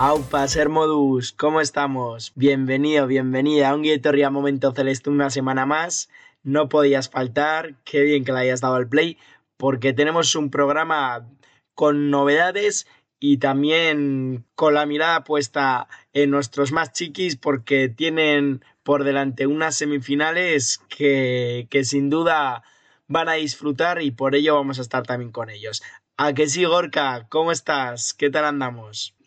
Aupa, ser modus, ¿cómo estamos? Bienvenido, bienvenida a un Guitorria Momento Celeste una semana más. No podías faltar, qué bien que le hayas dado al play, porque tenemos un programa con novedades y también con la mirada puesta en nuestros más chiquis, porque tienen por delante unas semifinales que, que sin duda van a disfrutar y por ello vamos a estar también con ellos. ¿A que sí, Gorka? ¿Cómo estás? ¿Qué tal andamos?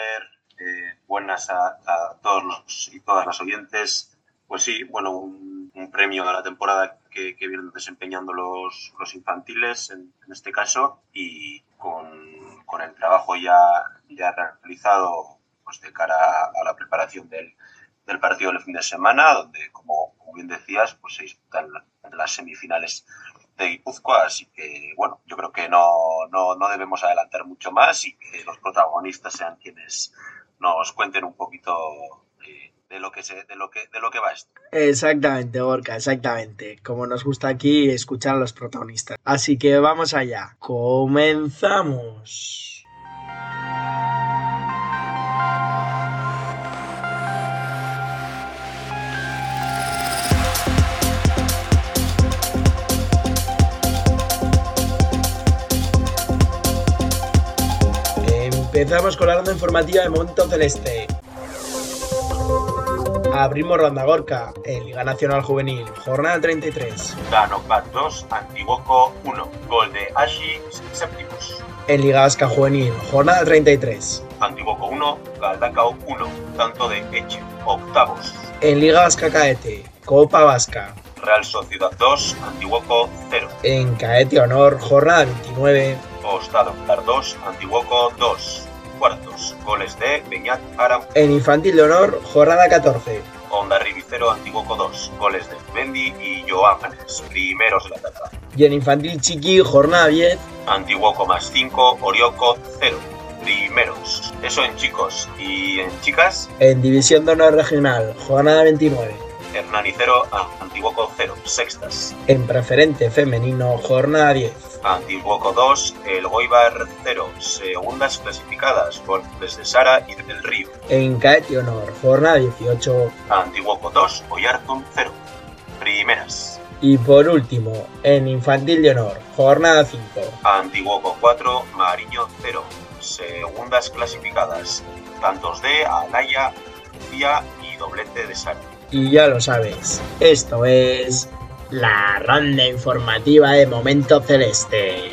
Eh, buenas a, todos los y todas las oyentes. Pues sí, bueno, un, premio de la temporada que, vienen desempeñando los, los infantiles en, este caso y con, con, el trabajo ya, ya realizado pues de cara a, la preparación del, del, partido del fin de semana, donde, como, como bien decías, pues se disputan las semifinales de Guipúzcoa, así que bueno, yo creo que no, no, no, debemos adelantar mucho más y que los protagonistas sean quienes nos cuenten un poquito de, lo que se, de lo que de lo que va esto. Exactamente, Orca, exactamente. Como nos gusta aquí escuchar a los protagonistas. Así que vamos allá. Comenzamos. Empezamos con la ronda informativa de Momento Celeste. Abrimos ronda Gorka en Liga Nacional Juvenil, jornada 33. Ganopat 2, Antiguoco 1, gol de Ashi Septimus. En Liga Vasca Juvenil, jornada 33. Antiguoco 1, Galdacao 1, tanto de Eche, octavos. En Liga Vasca Caete, Copa Vasca. Real Sociedad 2, Antiguoco 0. En Caete Honor, jornada 29. Ostado 2, Antiguoco 2 Goles de Beñat Aram. En Infantil de Honor, jornada 14. Onda Rivicero, Antiguoco 2. Goles de Bendy y Joanes, primeros de la tabla. Y en Infantil Chiqui, jornada 10. Antiguoco más 5, Orioco 0. Primeros. Eso en chicos. ¿Y en chicas? En División de Honor Regional, jornada 29. Hernani 0, Antiguoco 0, sextas. En Preferente Femenino, jornada 10. Antiguoco 2, El Goibar 0, segundas clasificadas, goles de Sara y del Río. En Caete Honor, jornada 18. Antiguoco 2, Oyarton 0, primeras. Y por último, en Infantil de Honor, jornada 5. Antiguoco 4, Mariño 0, segundas clasificadas, tantos de Alaya, Lucía y doblete de Sara. Y ya lo sabes, esto es la ronda informativa de Momento Celeste.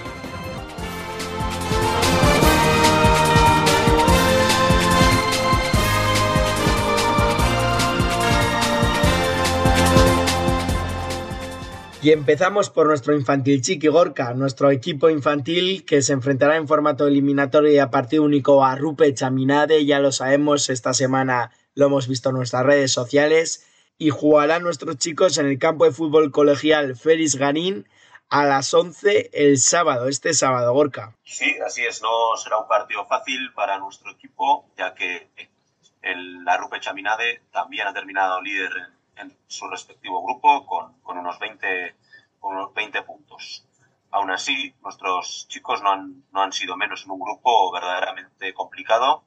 Y empezamos por nuestro infantil Chiqui Gorka, nuestro equipo infantil que se enfrentará en formato eliminatorio y a partido único a Rupe Chaminade, ya lo sabemos, esta semana lo hemos visto en nuestras redes sociales y jugarán nuestros chicos en el campo de fútbol colegial Félix Garín a las 11 el sábado, este sábado, Gorka. Sí, así es, no será un partido fácil para nuestro equipo, ya que el, la Rupe Chaminade también ha terminado líder en, su respectivo grupo con, unos 20, unos 20 puntos. Aún así, nuestros chicos no han, no han sido menos en un grupo verdaderamente complicado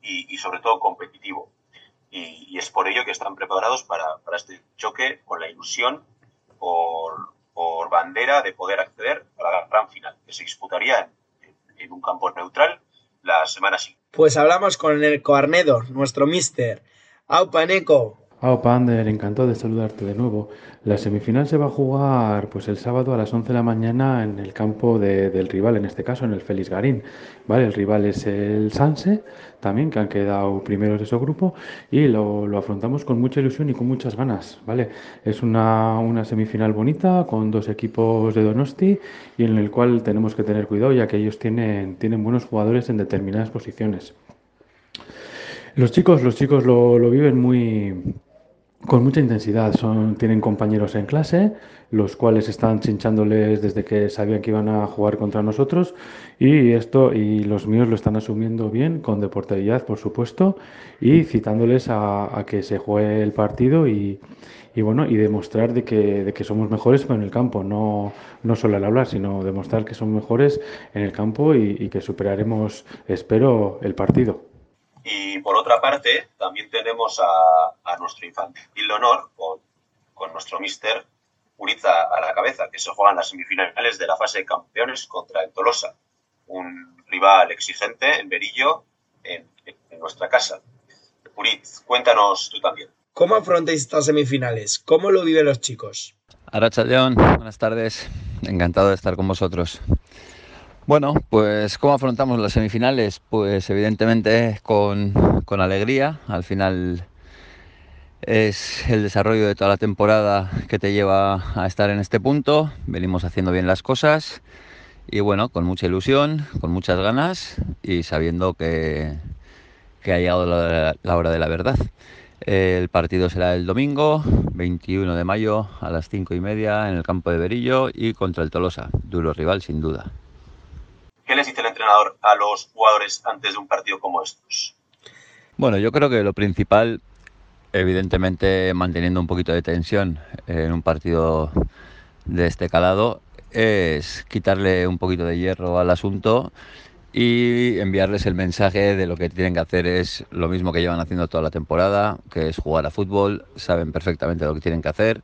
y, y sobre todo competitivo y, es por ello que están preparados para, este choque con la ilusión por, bandera de poder acceder a la gran final, que se disputaría en, un campo neutral la semana siguiente. Pues hablamos con el Coarnedo, nuestro mister. Aupa, Neko, Ah, Pander, encantado de saludarte de nuevo. La semifinal se va a jugar pues el sábado a las 11 de la mañana en el campo de- del rival, en este caso en el Félix Garín. ¿Vale? El rival es el Sanse, también, que han quedado primeros de su grupo, y lo, lo afrontamos con mucha ilusión y con muchas ganas. ¿Vale? Es una, una semifinal bonita con dos equipos de Donosti y en el cual tenemos que tener cuidado ya que ellos tienen, tienen buenos jugadores en determinadas posiciones. Los chicos, los chicos lo, lo viven muy, con mucha intensidad. Son, tienen compañeros en clase, los cuales están chinchándoles desde que sabían que iban a jugar contra nosotros. Y esto, y los míos lo están asumiendo bien, con deportividad, por supuesto, y citándoles a, a que se juegue el partido y, y bueno, y demostrar de que, de que somos mejores en el campo, no, no solo al hablar, sino demostrar que somos mejores en el campo y, y que superaremos, espero, el partido. Y por otra parte, también tenemos a, a nuestro infantil de honor con, con nuestro mister Uriza a la cabeza, que se juegan las semifinales de la fase de campeones contra el Tolosa, un rival exigente en Berillo, en, en nuestra casa. Uriz, cuéntanos tú también. ¿Cómo afrontáis estas semifinales? ¿Cómo lo viven los chicos? Aracha León, buenas tardes. Encantado de estar con vosotros. Bueno, pues ¿cómo afrontamos las semifinales? Pues evidentemente con, con alegría. Al final es el desarrollo de toda la temporada que te lleva a estar en este punto. Venimos haciendo bien las cosas y bueno, con mucha ilusión, con muchas ganas y sabiendo que, que ha llegado la, la hora de la verdad. El partido será el domingo 21 de mayo a las 5 y media en el campo de Berillo y contra el Tolosa. Duro rival, sin duda. ¿Qué les dice el entrenador a los jugadores antes de un partido como estos? Bueno, yo creo que lo principal, evidentemente manteniendo un poquito de tensión en un partido de este calado, es quitarle un poquito de hierro al asunto y enviarles el mensaje de lo que tienen que hacer es lo mismo que llevan haciendo toda la temporada, que es jugar a fútbol, saben perfectamente lo que tienen que hacer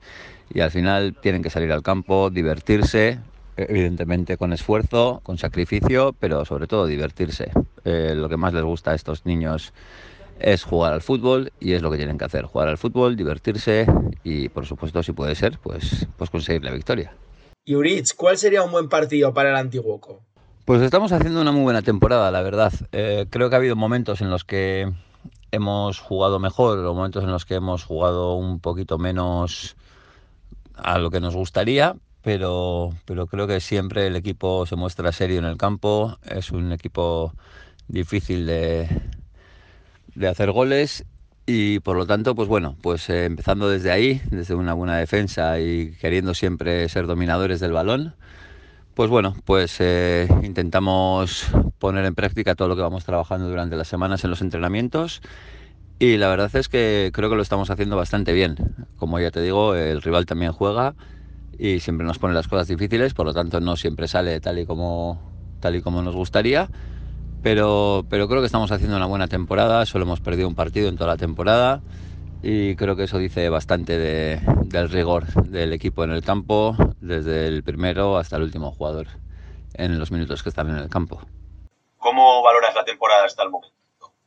y al final tienen que salir al campo, divertirse, evidentemente con esfuerzo, con sacrificio, pero sobre todo divertirse. Eh, lo que más les gusta a estos niños es jugar al fútbol y es lo que tienen que hacer, jugar al fútbol, divertirse y por supuesto si puede ser, pues, pues conseguir la victoria. Y ¿cuál sería un buen partido para el Antiguoco? Pues estamos haciendo una muy buena temporada, la verdad. Eh, creo que ha habido momentos en los que hemos jugado mejor, o momentos en los que hemos jugado un poquito menos a lo que nos gustaría, pero, pero creo que siempre el equipo se muestra serio en el campo. Es un equipo difícil de, de hacer goles y por lo tanto, pues bueno, pues eh, empezando desde ahí, desde una buena defensa y queriendo siempre ser dominadores del balón, pues bueno, pues eh, intentamos poner en práctica todo lo que vamos trabajando durante las semanas en los entrenamientos y la verdad es que creo que lo estamos haciendo bastante bien. Como ya te digo, el rival también juega y siempre nos pone las cosas difíciles, por lo tanto no siempre sale tal y como, tal y como nos gustaría. Pero, pero creo que estamos haciendo una buena temporada, solo hemos perdido un partido en toda la temporada y creo que eso dice bastante de, del rigor del equipo en el campo, desde el primero hasta el último jugador, en los minutos que están en el campo. ¿Cómo valoras la temporada hasta el momento?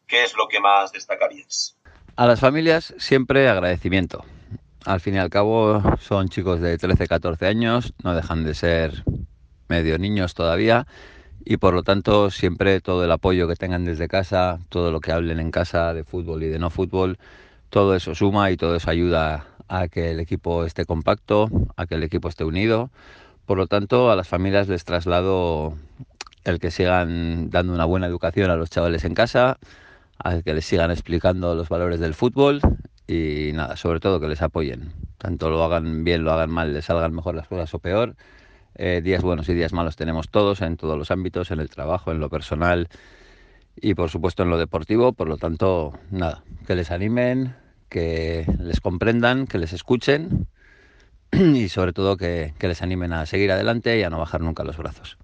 ¿Qué es lo que más destacarías? A las familias siempre agradecimiento. Al fin y al cabo son chicos de 13, 14 años, no dejan de ser medio niños todavía y por lo tanto siempre todo el apoyo que tengan desde casa, todo lo que hablen en casa de fútbol y de no fútbol, todo eso suma y todo eso ayuda a que el equipo esté compacto, a que el equipo esté unido. Por lo tanto, a las familias les traslado el que sigan dando una buena educación a los chavales en casa, a que les sigan explicando los valores del fútbol y nada, sobre todo que les apoyen. Tanto lo hagan bien, lo hagan mal, les salgan mejor las cosas o peor. Eh, días buenos y días malos tenemos todos en todos los ámbitos, en el trabajo, en lo personal y por supuesto en lo deportivo. Por lo tanto, nada, que les animen, que les comprendan, que les escuchen y sobre todo que, les animen a seguir adelante y a no bajar nunca los brazos.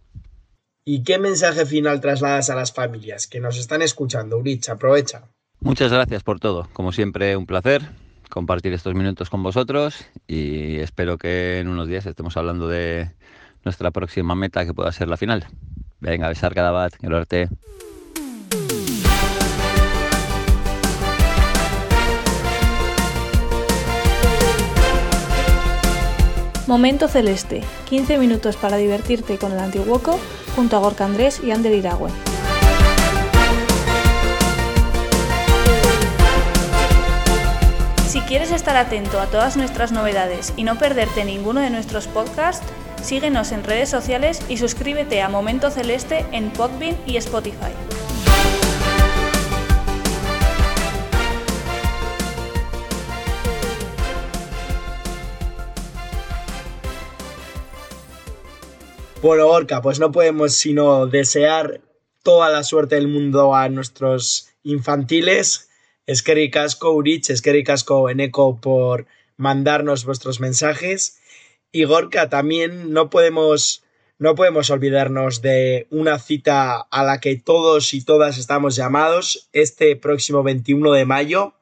¿Y qué mensaje final trasladas a las familias que nos están escuchando? Urich, aprovecha. Muchas gracias por todo. Como siempre, un placer compartir estos minutos con vosotros y espero que en unos días estemos hablando de nuestra próxima meta que pueda ser la final. Venga, besar cada bat, el arte. Momento Celeste, 15 minutos para divertirte con el Antiguoco junto a Gorka Andrés y Ander Iragüe. Si quieres estar atento a todas nuestras novedades y no perderte ninguno de nuestros podcasts, síguenos en redes sociales y suscríbete a Momento Celeste en Podbean y Spotify. Bueno, Orca, pues no podemos sino desear toda la suerte del mundo a nuestros infantiles. Eskerry Casco, Urich, Eskerry Casco, Eneco por mandarnos vuestros mensajes. Y Gorka, también no podemos, no podemos olvidarnos de una cita a la que todos y todas estamos llamados este próximo 21 de mayo,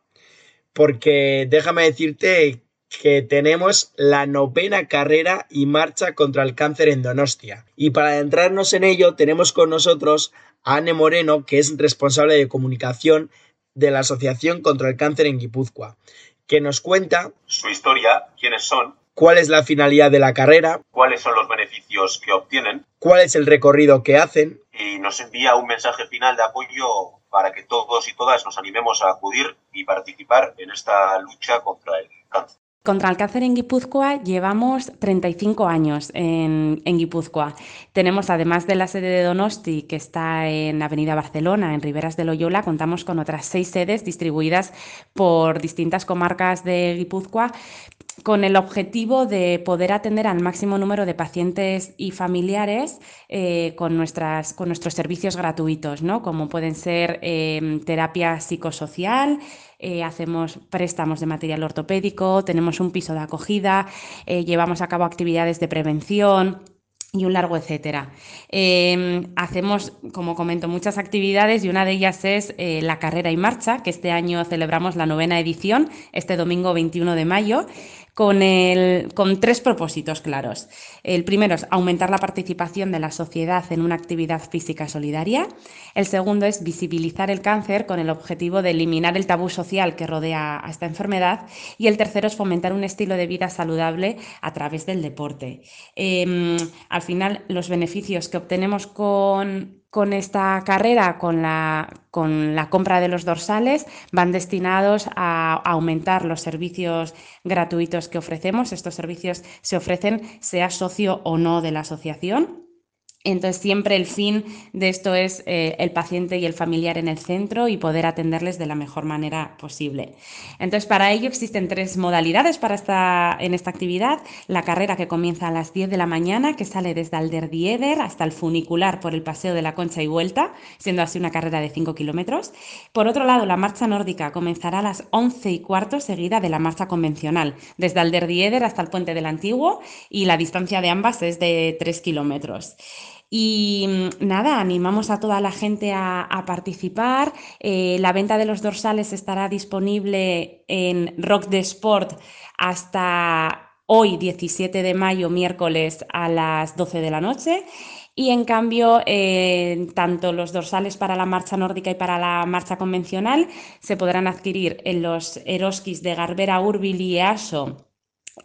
porque déjame decirte que tenemos la novena carrera y marcha contra el cáncer en Donostia. Y para adentrarnos en ello tenemos con nosotros a Anne Moreno, que es responsable de comunicación de la Asociación contra el Cáncer en Guipúzcoa, que nos cuenta su historia, quiénes son, cuál es la finalidad de la carrera, cuáles son los beneficios que obtienen, cuál es el recorrido que hacen y nos envía un mensaje final de apoyo para que todos y todas nos animemos a acudir y participar en esta lucha contra el cáncer. Contra el cáncer en Guipúzcoa llevamos 35 años en, Guipúzcoa. Tenemos, además de la sede de Donosti, que está en Avenida Barcelona, en Riberas de Loyola, contamos con otras seis sedes distribuidas por distintas comarcas de Guipúzcoa con el objetivo de poder atender al máximo número de pacientes y familiares eh, con, nuestras, con nuestros servicios gratuitos, ¿no? como pueden ser eh, terapia psicosocial, eh, hacemos préstamos de material ortopédico, tenemos un piso de acogida, llevamos a cabo actividades de prevención y un largo etcétera. Em, hacemos, como comento, muchas actividades y una de ellas es eh, la carrera y marcha, que este año celebramos la novena edición, este domingo 21 de mayo, con, el, con tres propósitos claros. El primero es aumentar la participación de la sociedad en una actividad física solidaria. El segundo es visibilizar el cáncer con el objetivo de eliminar el tabú social que rodea a esta enfermedad. Y el tercero es fomentar un estilo de vida saludable a través del deporte. Em, al final, los beneficios que obtenemos con, con esta carrera, con la, con la, compra de los dorsales, van destinados a aumentar los servicios gratuitos que ofrecemos. Estos servicios se ofrecen sea socio o no de la asociación. Entonces, siempre el fin de esto es eh, el paciente y el familiar en el centro y poder atenderles de la mejor manera posible. Entonces, para ello existen tres modalidades para esta, en esta actividad. La carrera que comienza a las 10 de la mañana, que sale desde Alderdieder hasta el funicular por el Paseo de la Concha y vuelta, siendo así una carrera de 5 kilómetros. Por otro lado, la marcha nórdica comenzará a las 11 y cuarto, seguida de la marcha convencional, desde Alderdieder hasta el Puente del Antiguo, y la distancia de ambas es de 3 kilómetros. Y mm, nada, animamos a toda la gente a, participar. Eh, la venta de los dorsales estará disponible en Rock de Sport hasta hoy, 17 de mayo, miércoles a las 12 de la noche. Y en cambio, tanto los dorsales para la marcha nórdica y para la marcha convencional se podrán adquirir en los Eroskis de Garbera, Urbil y EASO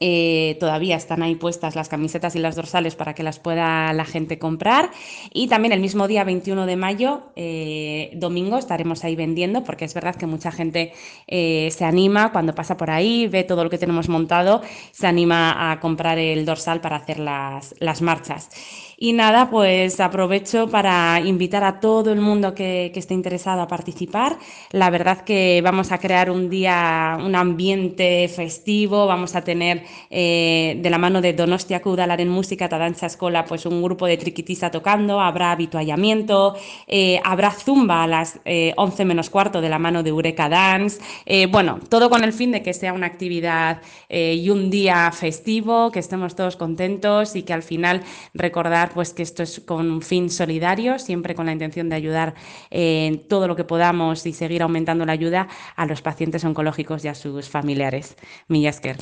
eh, todavía están ahí puestas las camisetas y las dorsales para que las pueda la gente comprar. Y también el mismo día 21 de mayo, eh, domingo, estaremos ahí vendiendo, porque es verdad que mucha gente eh, se anima cuando pasa por ahí, ve todo lo que tenemos montado, se anima a comprar el dorsal para hacer las, las marchas. Y nada, pues aprovecho para invitar a todo el mundo que, esté interesado a participar. La verdad que vamos a crear un día, un ambiente festivo, vamos a tener eh, de la mano de Donostia en Música, Tadancha Escola, pues un grupo de triquitisa tocando, habrá habituallamiento, eh, habrá zumba a las 11 eh, menos cuarto de la mano de Eureka Dance. bueno, todo con el fin de que sea una actividad y un día festivo, que estemos todos contentos y que al final recordar pues que esto es con un fin solidario, siempre con la intención de ayudar en todo lo que podamos y seguir aumentando la ayuda a los pacientes oncológicos y a sus familiares. Millasker.